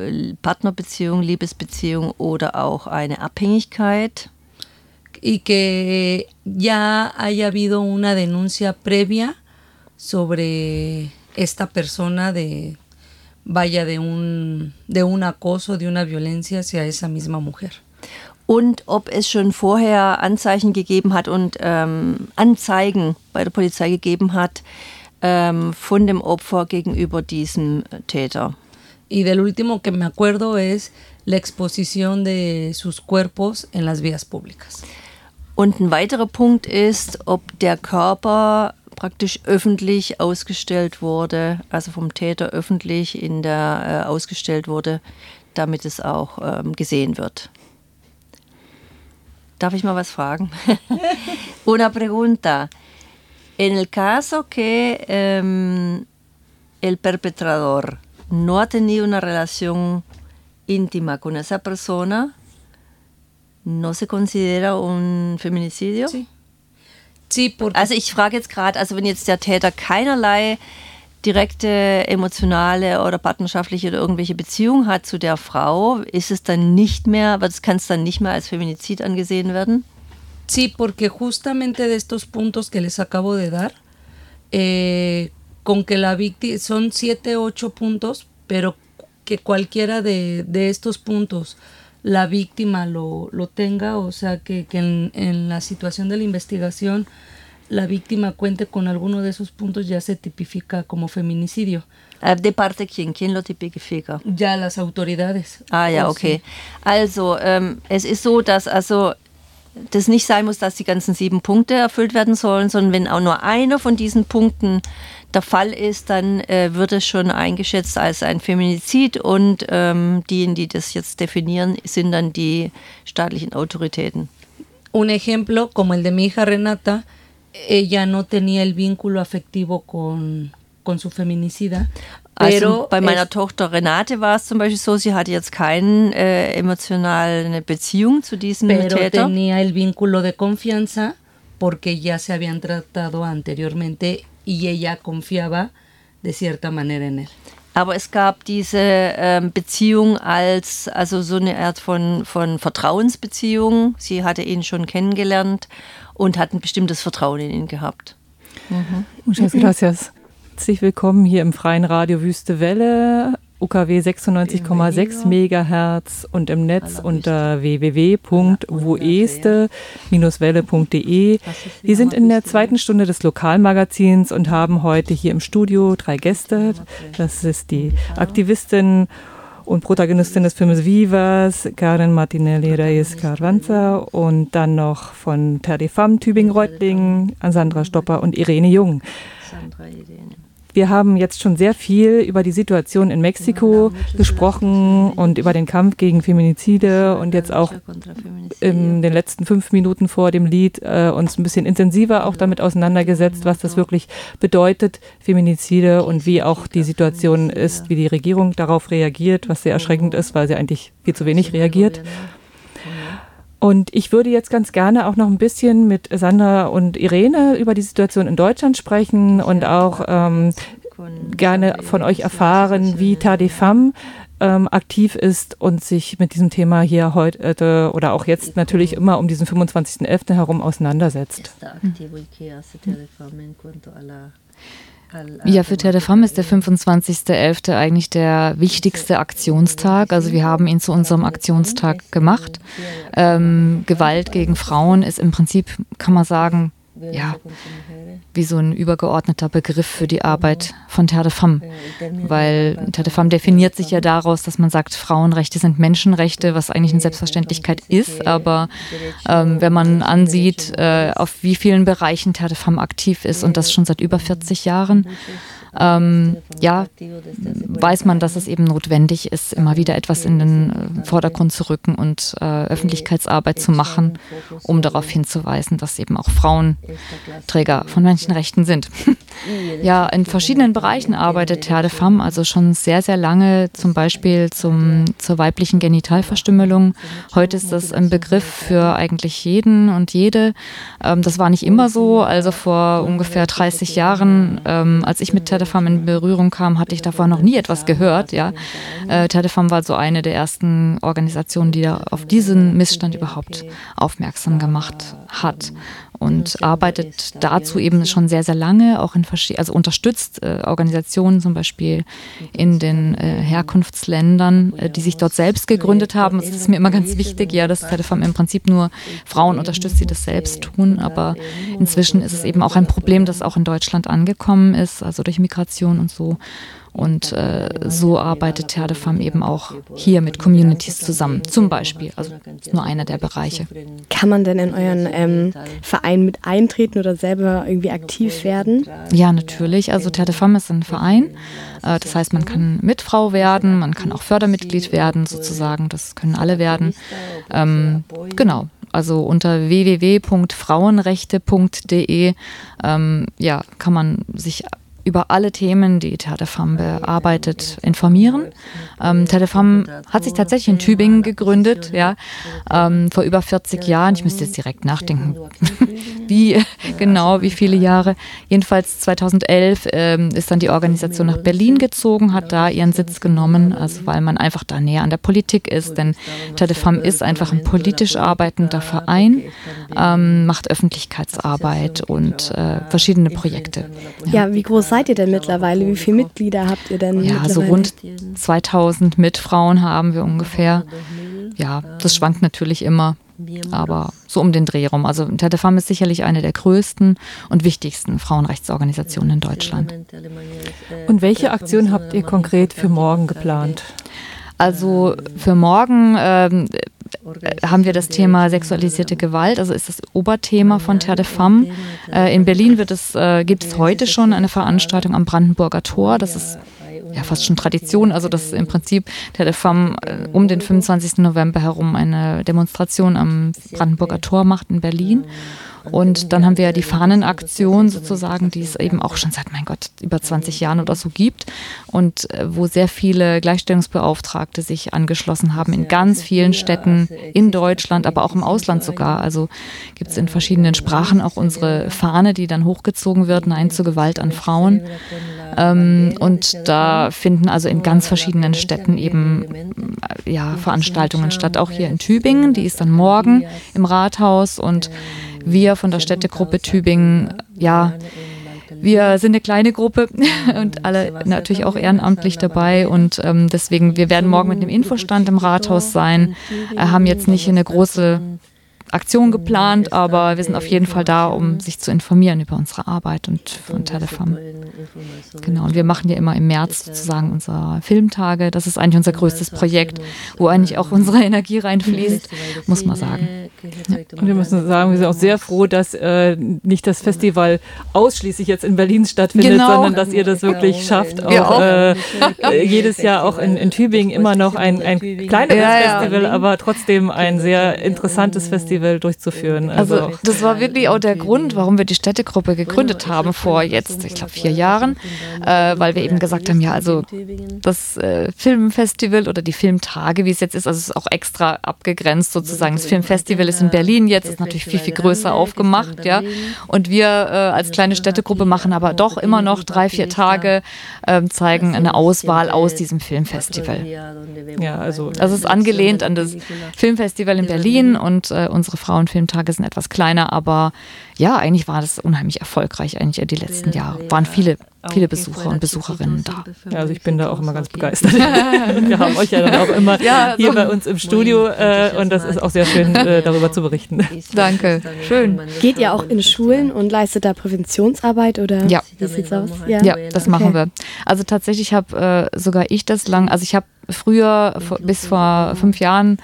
Partnerbeziehung, Liebesbeziehung oder auch eine Abhängigkeit. Y que ya haya habido una denuncia previa sobre esta persona de vaya de un de un acoso, de una violencia hacia esa misma mujer. Und ob es schon vorher Anzeichen gegeben hat und ähm, Anzeigen bei der Polizei gegeben hat, ähm, von dem Opfer gegenüber diesem Täter. Y del último que me acuerdo es la exposición de sus cuerpos en las vías públicas. Und ein weiterer Punkt ist, ob der Körper praktisch öffentlich ausgestellt wurde, also vom Täter öffentlich in der, äh, ausgestellt wurde, damit es auch ähm, gesehen wird. Darf ich mal was fragen? Una pregunta. En el caso que eh, el perpetrador no ha tenido una relación íntima con esa persona, ¿no se considera un feminicidio? Sí. Sí, porque also ich frage jetzt gerade, also wenn jetzt der Täter keinerlei direkte emotionale oder partnerschaftliche oder irgendwelche Beziehung hat zu der Frau, ist es dann nicht mehr, kann es dann nicht mehr als Feminizid angesehen werden? Sí, porque justamente de estos puntos que les acabo de dar, eh, con que la víctima, son siete, ocho puntos, pero que cualquiera de, de estos puntos la víctima lo, lo tenga, o sea, que, que en, en, la situación de la investigación la víctima cuente con alguno de esos puntos ya se tipifica como feminicidio. ¿De parte quién? ¿Quién lo tipifica? Ya las autoridades. Ah, ja, okay. Also, ähm, es ist so, dass also das nicht sein muss, dass die ganzen sieben Punkte erfüllt werden sollen, sondern wenn auch nur einer von diesen Punkten der Fall ist, dann äh, wird es schon eingeschätzt als ein Feminizid und ähm, diejenigen, die das jetzt definieren, sind dann die staatlichen Autoritäten. Un ejemplo, como el de mi hija Renata, ella no tenía el vínculo afectivo con, con su feminicida. Also bei meiner Tochter Renate war es zum Beispiel so, sie hatte jetzt keine äh, emotionale Beziehung zu diesem pero Täter. tenía el vínculo de confianza porque ya se habían tratado anteriormente y ella confiaba de cierta manera en él. Aber es gab diese ähm, Beziehung als, also so eine Art von, von Vertrauensbeziehung. Sie hatte ihn schon kennengelernt und hat ein bestimmtes Vertrauen in ihn gehabt. Mhm. Muchas gracias. Herzlich willkommen hier im freien Radio Wüste Welle, UKW 96,6 Megahertz und im Netz unter www.woeste-welle.de. Wir sind in der zweiten Stunde des Lokalmagazins und haben heute hier im Studio drei Gäste. Das ist die Aktivistin und Protagonistin des Films Vivas, Karen Martinelli Reyes Carranza und dann noch von Femmes Tübingen-Reutlingen, Sandra Stopper und Irene Jung. Sandra Irene. Wir haben jetzt schon sehr viel über die Situation in Mexiko gesprochen und über den Kampf gegen Feminizide und jetzt auch in den letzten fünf Minuten vor dem Lied äh, uns ein bisschen intensiver auch damit auseinandergesetzt, was das wirklich bedeutet, Feminizide und wie auch die Situation ist, wie die Regierung darauf reagiert, was sehr erschreckend ist, weil sie eigentlich viel zu wenig reagiert. Und ich würde jetzt ganz gerne auch noch ein bisschen mit Sandra und Irene über die Situation in Deutschland sprechen und auch ähm, gerne von euch erfahren, wie Tadefam ähm, aktiv ist und sich mit diesem Thema hier heute oder auch jetzt natürlich immer um diesen 25.11. herum auseinandersetzt. Mhm. Ja, für Terre de Femme ist der 25.11. eigentlich der wichtigste Aktionstag. Also wir haben ihn zu unserem Aktionstag gemacht. Ähm, Gewalt gegen Frauen ist im Prinzip, kann man sagen, ja, wie so ein übergeordneter Begriff für die Arbeit von Terre de Femme. Weil Terre de Femme definiert sich ja daraus, dass man sagt, Frauenrechte sind Menschenrechte, was eigentlich eine Selbstverständlichkeit ist. Aber ähm, wenn man ansieht, äh, auf wie vielen Bereichen Terre de Femme aktiv ist und das schon seit über 40 Jahren, ähm, ja, weiß man, dass es eben notwendig ist, immer wieder etwas in den äh, Vordergrund zu rücken und äh, Öffentlichkeitsarbeit zu machen, um darauf hinzuweisen, dass eben auch Frauen Träger von Menschenrechten sind. ja, in verschiedenen Bereichen arbeitet Terre de Femme, also schon sehr, sehr lange, zum Beispiel zum, zur weiblichen Genitalverstümmelung. Heute ist das ein Begriff für eigentlich jeden und jede. Ähm, das war nicht immer so. Also vor ungefähr 30 Jahren, ähm, als ich mit Terre Tadefam in Berührung kam, hatte ich davor noch nie etwas gehört. Ja. Äh, Tadefam war so eine der ersten Organisationen, die da auf diesen Missstand überhaupt aufmerksam gemacht hat und arbeitet dazu eben schon sehr, sehr lange, auch in also unterstützt äh, Organisationen zum Beispiel in den äh, Herkunftsländern, äh, die sich dort selbst gegründet haben. Das ist mir immer ganz wichtig, ja, dass Telefam im Prinzip nur Frauen unterstützt, die das selbst tun, aber inzwischen ist es eben auch ein Problem, das auch in Deutschland angekommen ist, also durch Migration und so. Und äh, so arbeitet Terre de Femme eben auch hier mit Communities zusammen, zum Beispiel. Also ist nur einer der Bereiche. Kann man denn in euren ähm, Verein mit eintreten oder selber irgendwie aktiv werden? Ja, natürlich. Also Terre de Femme ist ein Verein. Äh, das heißt, man kann Mitfrau werden, man kann auch Fördermitglied werden, sozusagen. Das können alle werden. Ähm, genau. Also unter www.frauenrechte.de ähm, ja, kann man sich über alle Themen, die Terre bearbeitet, informieren. Ähm, Terre hat sich tatsächlich in Tübingen gegründet, ja, ähm, vor über 40 Jahren. Ich müsste jetzt direkt nachdenken, wie genau, wie viele Jahre. Jedenfalls 2011 ähm, ist dann die Organisation nach Berlin gezogen, hat da ihren Sitz genommen, also weil man einfach da näher an der Politik ist, denn Terre ist einfach ein politisch arbeitender Verein, ähm, macht Öffentlichkeitsarbeit und äh, verschiedene Projekte. Ja. ja, wie groß seid ihr denn mittlerweile? Wie viele Mitglieder habt ihr denn? Ja, so rund 2000 Mitfrauen haben wir ungefähr. Ja, das schwankt natürlich immer, aber so um den Dreh rum. Also Tetefam ist sicherlich eine der größten und wichtigsten Frauenrechtsorganisationen in Deutschland. Und welche Aktion habt ihr konkret für morgen geplant? Also für morgen ähm, haben wir das Thema sexualisierte Gewalt, also ist das Oberthema von Terre de Femme. Äh, in Berlin wird es, äh, gibt es heute schon eine Veranstaltung am Brandenburger Tor. Das ist ja fast schon Tradition, also dass im Prinzip Terre de Femme äh, um den 25. November herum eine Demonstration am Brandenburger Tor macht in Berlin. Und dann haben wir ja die Fahnenaktion sozusagen, die es eben auch schon seit, mein Gott, über 20 Jahren oder so gibt und äh, wo sehr viele Gleichstellungsbeauftragte sich angeschlossen haben in ganz vielen Städten in Deutschland, aber auch im Ausland sogar. Also gibt es in verschiedenen Sprachen auch unsere Fahne, die dann hochgezogen wird, Nein zur Gewalt an Frauen. Ähm, und da finden also in ganz verschiedenen Städten eben äh, ja, Veranstaltungen statt, auch hier in Tübingen. Die ist dann morgen im Rathaus und wir von der Städtegruppe Tübingen, ja, wir sind eine kleine Gruppe und alle natürlich auch ehrenamtlich dabei und ähm, deswegen, wir werden morgen mit einem Infostand im Rathaus sein, äh, haben jetzt nicht eine große Aktion geplant, aber wir sind auf jeden Fall da, um sich zu informieren über unsere Arbeit und von Telefam. Genau, und wir machen ja immer im März sozusagen unsere Filmtage. Das ist eigentlich unser größtes Projekt, wo eigentlich auch unsere Energie reinfließt, muss man sagen. Ja. Und wir müssen sagen, wir sind auch sehr froh, dass äh, nicht das Festival ausschließlich jetzt in Berlin stattfindet, genau. sondern dass ihr das wirklich schafft, auch, auch. Äh, jedes Jahr auch in, in Tübingen immer noch ein, ein kleineres ja, Festival, ja. aber trotzdem ein sehr interessantes Festival durchzuführen. Also, also das war wirklich auch der Grund, warum wir die Städtegruppe gegründet haben vor jetzt, ich glaube, vier Jahren, äh, weil wir eben gesagt haben, ja, also das äh, Filmfestival oder die Filmtage, wie es jetzt ist, also es ist auch extra abgegrenzt sozusagen. Das Filmfestival ist in Berlin jetzt, ist natürlich viel, viel größer aufgemacht, ja. Und wir äh, als kleine Städtegruppe machen aber doch immer noch drei, vier Tage, ähm, zeigen eine Auswahl aus diesem Filmfestival. Ja, also, also es ist angelehnt an das Filmfestival in Berlin und äh, unsere Frauenfilmtage sind etwas kleiner, aber ja, eigentlich war das unheimlich erfolgreich, eigentlich die letzten Jahre. Waren viele, viele Besucher und Besucherinnen da. Ja, also ich bin da auch immer ganz begeistert. Wir haben euch ja dann auch immer ja, hier so bei uns im Studio äh, und das ist auch sehr schön, äh, darüber zu berichten. Danke, schön. Geht ihr auch in Schulen und leistet da Präventionsarbeit oder ja. wie sieht's aus? Ja, ja das okay. machen wir. Also tatsächlich habe äh, sogar ich das lang, also ich habe früher, bis vor fünf Jahren,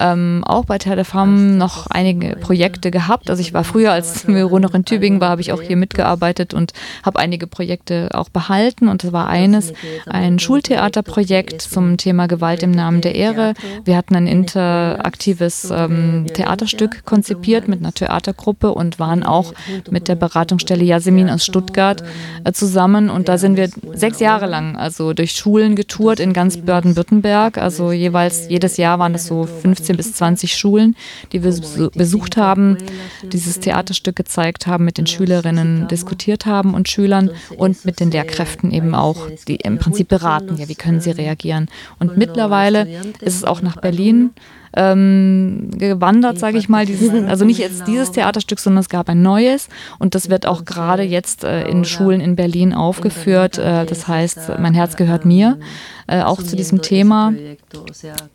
ähm, auch bei Telefam noch einige Projekte gehabt. Also ich war früher, als Miro noch in Tübingen war, habe ich auch hier mitgearbeitet und habe einige Projekte auch behalten. Und das war eines, ein Schultheaterprojekt zum Thema Gewalt im Namen der Ehre. Wir hatten ein interaktives ähm, Theaterstück konzipiert mit einer Theatergruppe und waren auch mit der Beratungsstelle Yasemin aus Stuttgart äh, zusammen. Und da sind wir sechs Jahre lang also durch Schulen getourt in ganz Baden-Württemberg. Also jeweils jedes Jahr waren es so 15 15 bis 20 Schulen, die wir besucht haben, dieses Theaterstück gezeigt haben, mit den Schülerinnen diskutiert haben und Schülern und mit den Lehrkräften eben auch, die im Prinzip beraten, ja, wie können sie reagieren. Und mittlerweile ist es auch nach Berlin ähm, gewandert, sage ich mal. Dieses, also nicht jetzt dieses Theaterstück, sondern es gab ein neues und das wird auch gerade jetzt äh, in Schulen in Berlin aufgeführt. Äh, das heißt, mein Herz gehört mir, äh, auch zu diesem Thema.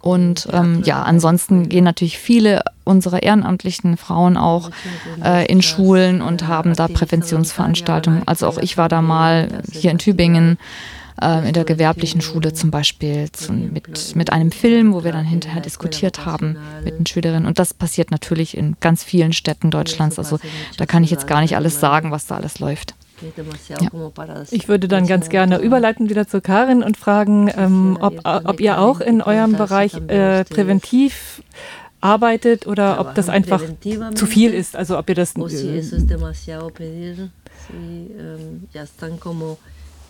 Und ähm, ja, ansonsten gehen natürlich viele unserer ehrenamtlichen Frauen auch äh, in Schulen und haben da Präventionsveranstaltungen. Also auch ich war da mal hier in Tübingen äh, in der gewerblichen Schule zum Beispiel zu, mit, mit einem Film, wo wir dann hinterher diskutiert haben mit den Schülerinnen. Und das passiert natürlich in ganz vielen Städten Deutschlands. Also da kann ich jetzt gar nicht alles sagen, was da alles läuft. Ja. Ich würde dann ganz gerne überleiten wieder zu Karin und fragen, ähm, ob, ob ihr auch in eurem Bereich äh, präventiv arbeitet oder ob das einfach zu viel ist. Also ob ihr das... Äh,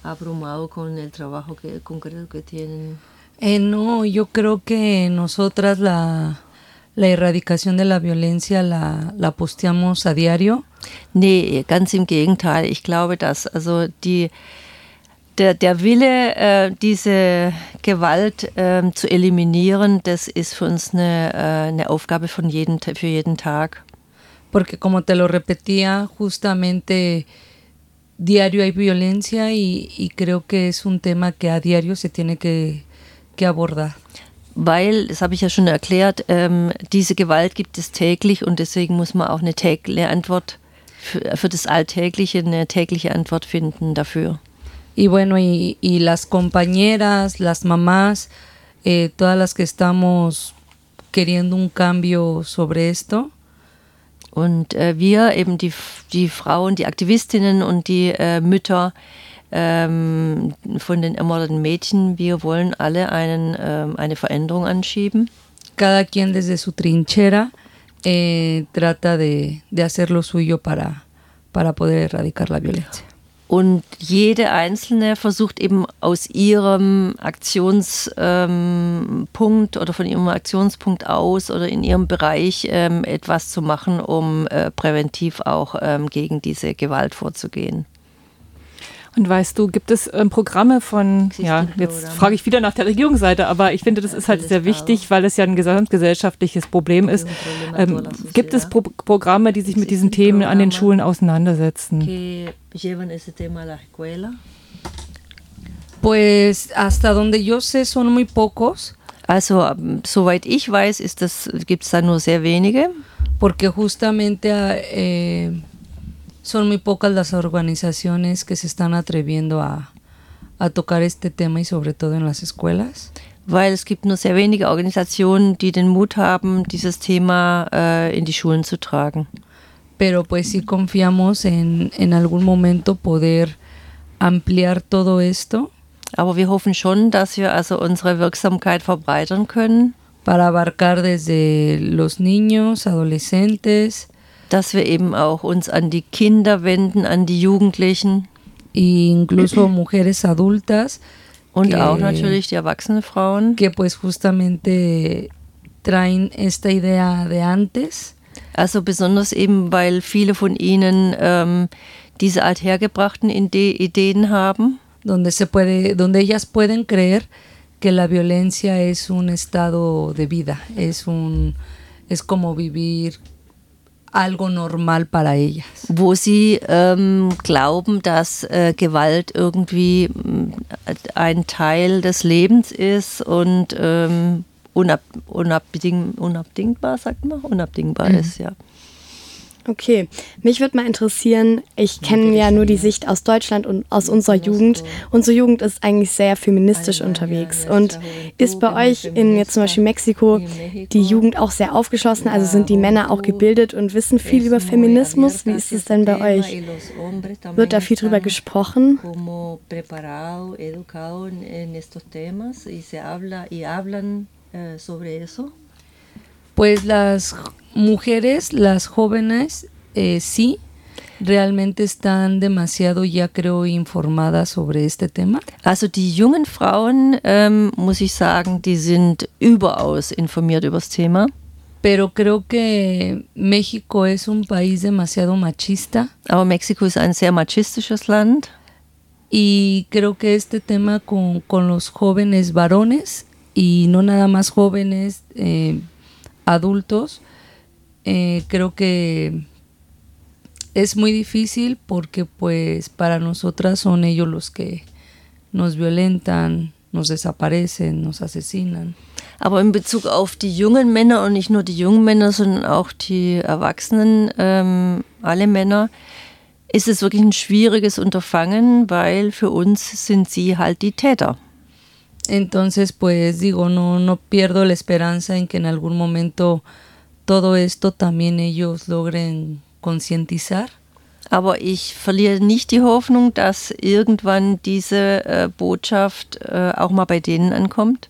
abrumado con el trabajo que, concreto que tienen? Eh, no, yo creo que nosotras la, la erradicación de la violencia la, la posteamos a diario. Nee, ganz im Gegenteil. Ich glaube, dass also die, der, der Wille, äh, diese Gewalt äh, zu eliminieren, das ist für uns eine, äh, eine Aufgabe von jeden, für jeden Tag. Porque como te lo repetía, justamente diario hay violencia y, y, creo que es un tema que a diario se tiene que, que abordar. Weil, das habe ich ja schon erklärt, ähm, diese Gewalt gibt es täglich und deswegen muss man auch eine, tägliche Antwort für, für, das Alltägliche, eine tägliche Antwort finden dafür. Y bueno, y, y las compañeras, las mamás, eh, todas las que estamos queriendo un cambio sobre esto, Und äh, wir, eben die, die Frauen, die Aktivistinnen und die äh, Mütter ähm, von den ermordeten Mädchen, wir wollen alle einen, ähm, eine Veränderung anschieben. Cada quien desde su trinchera eh, trata de, de hacer lo suyo para, para poder erradicar la violencia. Und jede Einzelne versucht eben aus ihrem Aktionspunkt ähm, oder von ihrem Aktionspunkt aus oder in ihrem Bereich ähm, etwas zu machen, um äh, präventiv auch ähm, gegen diese Gewalt vorzugehen. Und weißt du, gibt es ähm, Programme von, ja, jetzt frage ich wieder nach der Regierungsseite, aber ich finde, das ist halt sehr wichtig, weil es ja ein gesamtgesellschaftliches Problem ist. Ähm, gibt es Pro Programme, die sich mit diesen Themen an den Schulen auseinandersetzen? Pues hasta donde yo sé son muy pocos. Also, soweit ich weiß, gibt es da nur sehr wenige. porque justamente eh, son muy pocas las organizaciones que se están atreviendo a, a tocar este tema y sobre todo en las escuelas. Weil es gibt nur sehr wenige Organisationen, die den Mut haben, dieses Thema äh, in die Schulen zu tragen. Pero pues sí confiamos en, en algún momento poder ampliar todo esto. Aber wir hoffen schon, dass wir also unsere Wirksamkeit verbreitern können. Para abarcar desde los niños, adolescentes. Dass wir eben auch uns an die Kinder wenden, an die Jugendlichen. Incluso mujeres adultas. Und que, auch natürlich die erwachsene Frauen. Que pues justamente traen esta idea de antes. Also besonders eben, weil viele von ihnen ähm, diese althergebrachten Ideen haben. Donde, se puede, donde ellas pueden creer que la violencia es un estado de vida, es, un, es como vivir algo normal para ellas. Wo sie ähm, glauben, dass äh, Gewalt irgendwie äh, ein Teil des Lebens ist und ähm, unab, unabding, unabdingbar, sagt man, unabdingbar mhm. ist, ja. Okay, mich würde mal interessieren, ich kenne ja nur die Sicht aus Deutschland und aus unserer Jugend. Unsere Jugend ist eigentlich sehr feministisch unterwegs. Und ist bei euch in jetzt zum Beispiel Mexiko die Jugend auch sehr aufgeschlossen? Also sind die Männer auch gebildet und wissen viel über Feminismus? Wie ist es denn bei euch? Wird da viel drüber gesprochen? Pues las mujeres, las jóvenes, eh, sí, realmente están demasiado, ya creo, informadas sobre este tema. Also die jungen Frauen, ähm, muss ich sagen, die sind überaus informiert über das Thema. Pero creo que México es un país demasiado machista. Aber Mexiko ist ein sehr machistisches Land. Y creo que este tema con, con los jóvenes varones y no nada más jóvenes eh, adultos, eh, creo que es muy difícil porque pues para nosotras son ellos los que nos violentan, nos desaparecen, nos asesinan. Aber in Bezug auf die jungen Männer und nicht nur die jungen Männer, sondern auch die Erwachsenen, ähm, alle Männer, ist es wirklich ein schwieriges Unterfangen, weil für uns sind sie halt die Täter. Entonces, pues digo, no, no pierdo la esperanza en que en algún momento todo esto también ellos logren concientizar. Aber ich verliere nicht die Hoffnung, dass irgendwann diese äh, Botschaft äh, auch mal bei denen ankommt.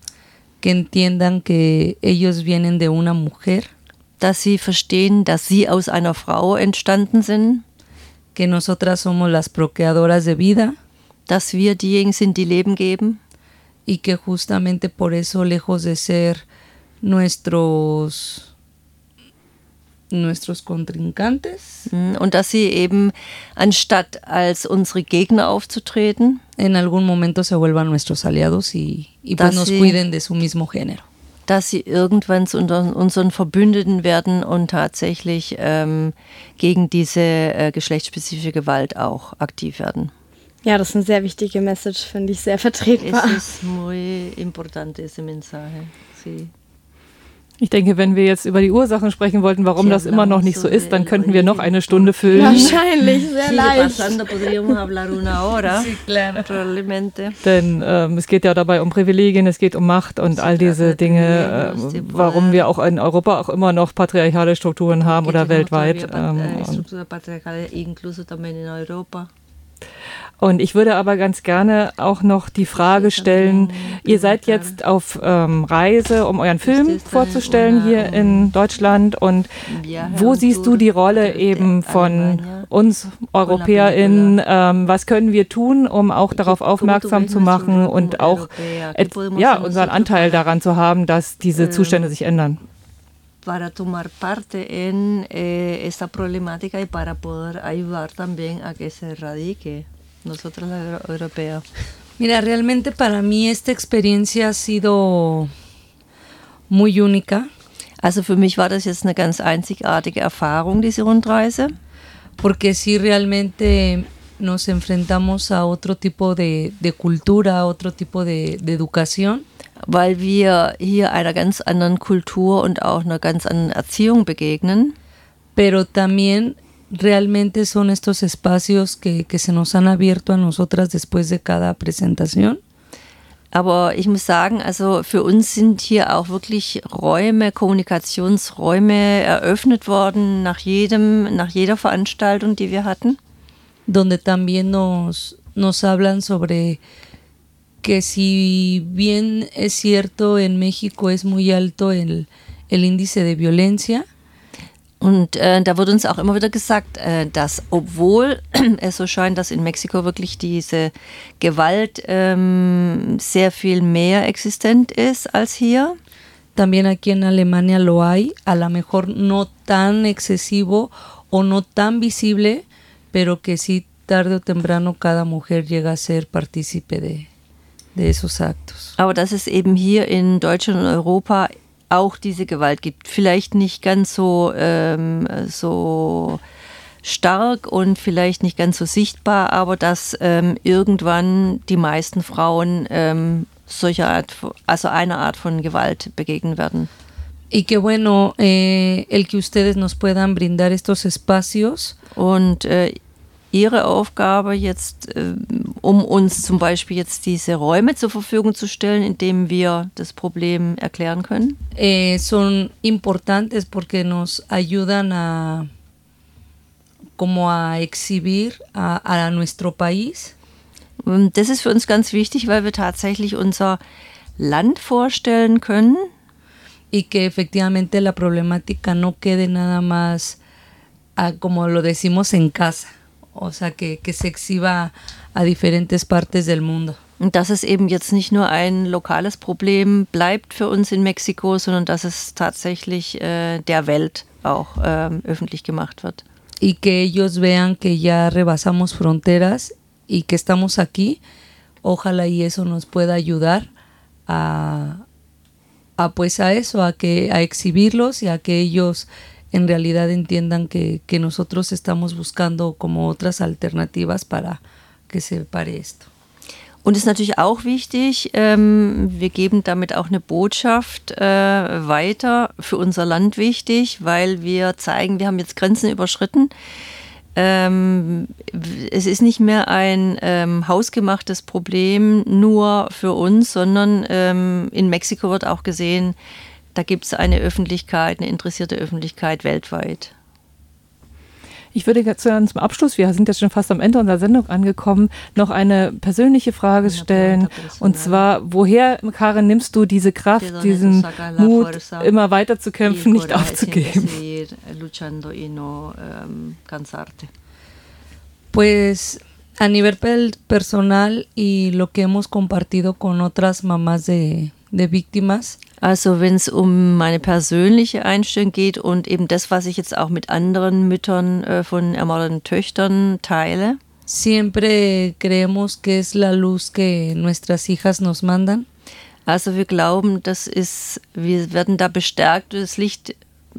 Que entiendan que ellos vienen de una mujer. Dass sie verstehen, dass sie aus einer Frau entstanden sind. Que nosotras somos las procreadoras de vida. Dass wir diejenigen sind, die Leben geben. Y que justamente por eso, lejos de ser nuestros nuestros contrincantes. Mm, und dass sie eben, anstatt als unsere Gegner aufzutreten, en algún momento se vuelvan nuestros aliados y, y pues nos sie, cuiden de su mismo género. Dass sie irgendwann zu unseren Verbündeten werden und tatsächlich ähm, gegen diese äh, geschlechtsspezifische Gewalt auch aktiv werden. Ja, das ist eine sehr wichtige Message, finde ich sehr vertretbar. Es ist muy importante ese mensaje, sí. Ich denke, wenn wir jetzt über die Ursachen sprechen wollten, warum das immer noch nicht so ist, dann könnten wir noch eine Stunde füllen. Wahrscheinlich, sehr leicht. Denn ähm, es geht ja dabei um Privilegien, es geht um Macht und all diese Dinge, äh, warum wir auch in Europa auch immer noch patriarchale Strukturen haben oder weltweit. Ähm, und ich würde aber ganz gerne auch noch die Frage stellen, ihr seid jetzt auf ähm, Reise, um euren Film vorzustellen hier in Deutschland. Und wo siehst du die Rolle eben von uns EuropäerInnen? Ähm, was können wir tun, um auch darauf aufmerksam zu machen und auch ja, unseren Anteil daran zu haben, dass diese Zustände sich ändern? para tomar parte en eh, esta problemática y para poder ayudar también a que se erradique. Nosotros la europea? Mira, realmente para mí esta experiencia ha sido muy única. Also für mich war das jetzt eine ganz einzigartige Erfahrung, diese Rundreise. Porque sí realmente nos enfrentamos a otro tipo de, de cultura, otro tipo de, de educación. Weil wir hier einer ganz anderen Kultur und auch einer ganz anderen Erziehung begegnen. pero también realmente son estos espacios que, que se nos han abierto a nosotras después de cada presentación. Aber ich muss sagen, also für uns sind hier auch wirklich Räume, Kommunikationsräume eröffnet worden nach jedem, nach jeder Veranstaltung, die wir hatten. Donde también nos, nos hablan sobre que si bien es cierto en México es muy alto el, el índice de violencia, Und äh, da wird uns auch immer wieder gesagt, äh, dass obwohl es so scheint, dass in Mexiko wirklich diese Gewalt ähm, sehr viel mehr existent ist als hier. También aquí en Alemania lo hay, a lo mejor no tan excesivo o no tan visible, pero que sí tarde o temprano cada mujer llega a ser partícipe de, de esos actos. Aber dass es eben hier in Deutschland und Europa auch diese Gewalt gibt. Vielleicht nicht ganz so, ähm, so stark und vielleicht nicht ganz so sichtbar, aber dass ähm, irgendwann die meisten Frauen ähm, solcher Art, also einer Art von Gewalt begegnen werden. Y qué bueno eh, el que ustedes nos puedan brindar estos espacios. Und äh, Ihre Aufgabe jetzt, äh, um uns zum Beispiel jetzt diese Räume zur Verfügung zu stellen, indem wir das Problem erklären können? Eh, son importantes porque nos ayudan a como a exhibir a, a nuestro país. Das ist für uns ganz wichtig, weil wir tatsächlich unser Land vorstellen können. Y que efectivamente la problemática no quede nada más a, como lo decimos en casa. O sea, que, que se exhiba a diferentes partes del mundo. Und dass es eben jetzt nicht nur ein lokales Problem bleibt für uns in Mexiko, sondern dass es tatsächlich äh, der Welt auch äh, öffentlich gemacht wird. Y que ellos vean que ya rebasamos fronteras y que estamos aquí. Ojalá y eso nos pueda ayudar a, a pues a eso, a que a exhibirlos y a que ellos en realidad entiendan que, que nosotros estamos buscando como otras alternativas para que se pare esto. Und es ist natürlich auch wichtig, ähm, wir geben damit auch eine Botschaft äh, weiter, für unser Land wichtig, weil wir zeigen, wir haben jetzt Grenzen überschritten. Ähm, es ist nicht mehr ein ähm, hausgemachtes Problem nur für uns, sondern ähm, in Mexiko wird auch gesehen, da gibt es eine Öffentlichkeit, eine interessierte Öffentlichkeit weltweit. Ich würde jetzt zum Abschluss, wir sind jetzt schon fast am Ende unserer Sendung angekommen, noch eine persönliche Frage stellen. Und zwar, woher, Karin, nimmst du diese Kraft, diesen Mut, immer weiter zu kämpfen, nicht aufzugeben? Pues a nivel personal y lo que hemos compartido con otras mamás de, de víctimas, Also wenn es um meine persönliche Einstellung geht und eben das, was ich jetzt auch mit anderen Müttern äh, von ermordeten Töchtern teile. Siempre creemos que es la luz que nuestras hijas nos mandan. Also wir glauben, das ist, wir werden da bestärkt durch das Licht,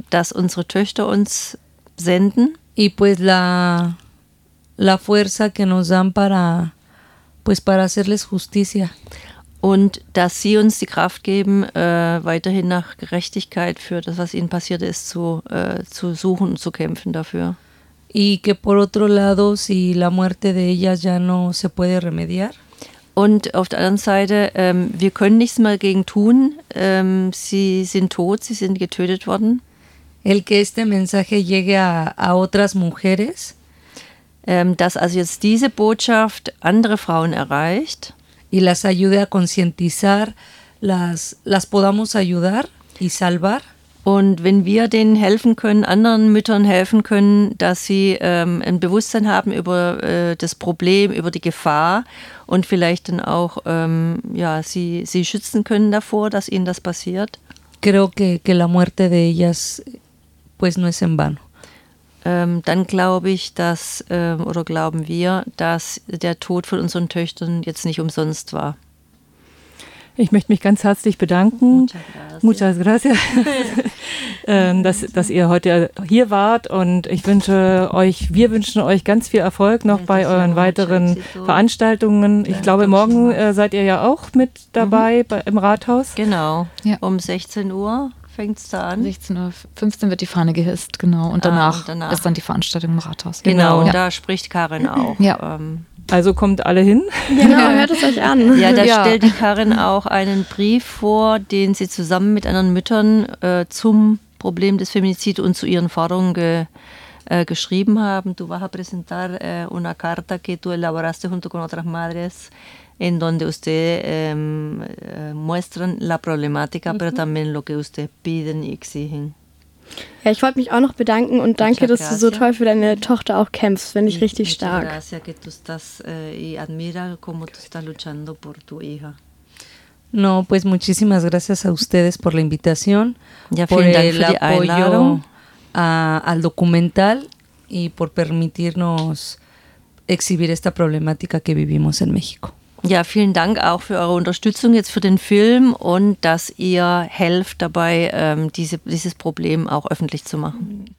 das unsere Töchter uns senden. Y pues la, la fuerza que nos dan para, pues para hacerles justicia und dass sie uns die Kraft geben, äh, weiterhin nach Gerechtigkeit für das, was ihnen passiert ist, zu, äh, zu suchen und zu kämpfen dafür. Y que por otro lado, si la muerte de ellas ya no se puede remediar. Und auf der anderen Seite, ähm, wir können nichts mehr dagegen tun. Ähm, sie sind tot, sie sind getötet worden. El que este mensaje llegue a, a otras mujeres. Ähm, dass also jetzt diese Botschaft andere Frauen erreicht y las ayude a concientizar, las, las podamos ayudar y salvar. Und wenn wir denen helfen können, anderen Müttern helfen können, dass sie ähm, ein Bewusstsein haben über äh, das Problem, über die Gefahr und vielleicht dann auch ähm, ja, sie, sie schützen können davor, dass ihnen das passiert. Creo que, que la muerte de ellas pues no es en vano ähm, dann glaube ich, dass, ähm, oder glauben wir, dass der Tod von unseren Töchtern jetzt nicht umsonst war. Ich möchte mich ganz herzlich bedanken. Muchas gracias. Ähm, dass, dass ihr heute hier wart und ich wünsche euch, wir wünschen euch ganz viel Erfolg noch bei euren weiteren Veranstaltungen. Ich glaube, morgen äh, seid ihr ja auch mit dabei mhm. bei, im Rathaus. Genau, ja. um 16 Uhr fängt es da an. 16.15 Uhr wird die Fahne gehisst, genau. Und danach, ah, und danach, ist dann die Veranstaltung im Rathaus. Genau, genau. und ja. da spricht Karin auch. Ja. Ähm, also kommt alle hin. Genau, hört es euch an. Ja, da ja. stellt die Karin auch einen Brief vor, den sie zusammen mit anderen Müttern äh, zum Problem des Feminizids und zu ihren Forderungen ge, äh, geschrieben haben. Du vas a presentar äh, una carta que tú elaboraste junto con otras madres en donde ustedes eh, muestran la problemática, mhm. pero también lo que ustedes piden y exigen. Ja, ich wollte mich auch noch bedanken und danke, dass du so toll für deine Tochter auch kämpfst. Finde ich richtig stark. Gracias que tú estás eh, y admira cómo tú estás luchando por tu hija. No, pues muchísimas gracias a ustedes por la invitación, ja, por el apoyo a, al documental y por permitirnos exhibir esta problemática que vivimos en México. Ja, vielen Dank auch für eure Unterstützung jetzt für den Film und dass ihr helft dabei, ähm, diese, dieses Problem auch öffentlich zu machen.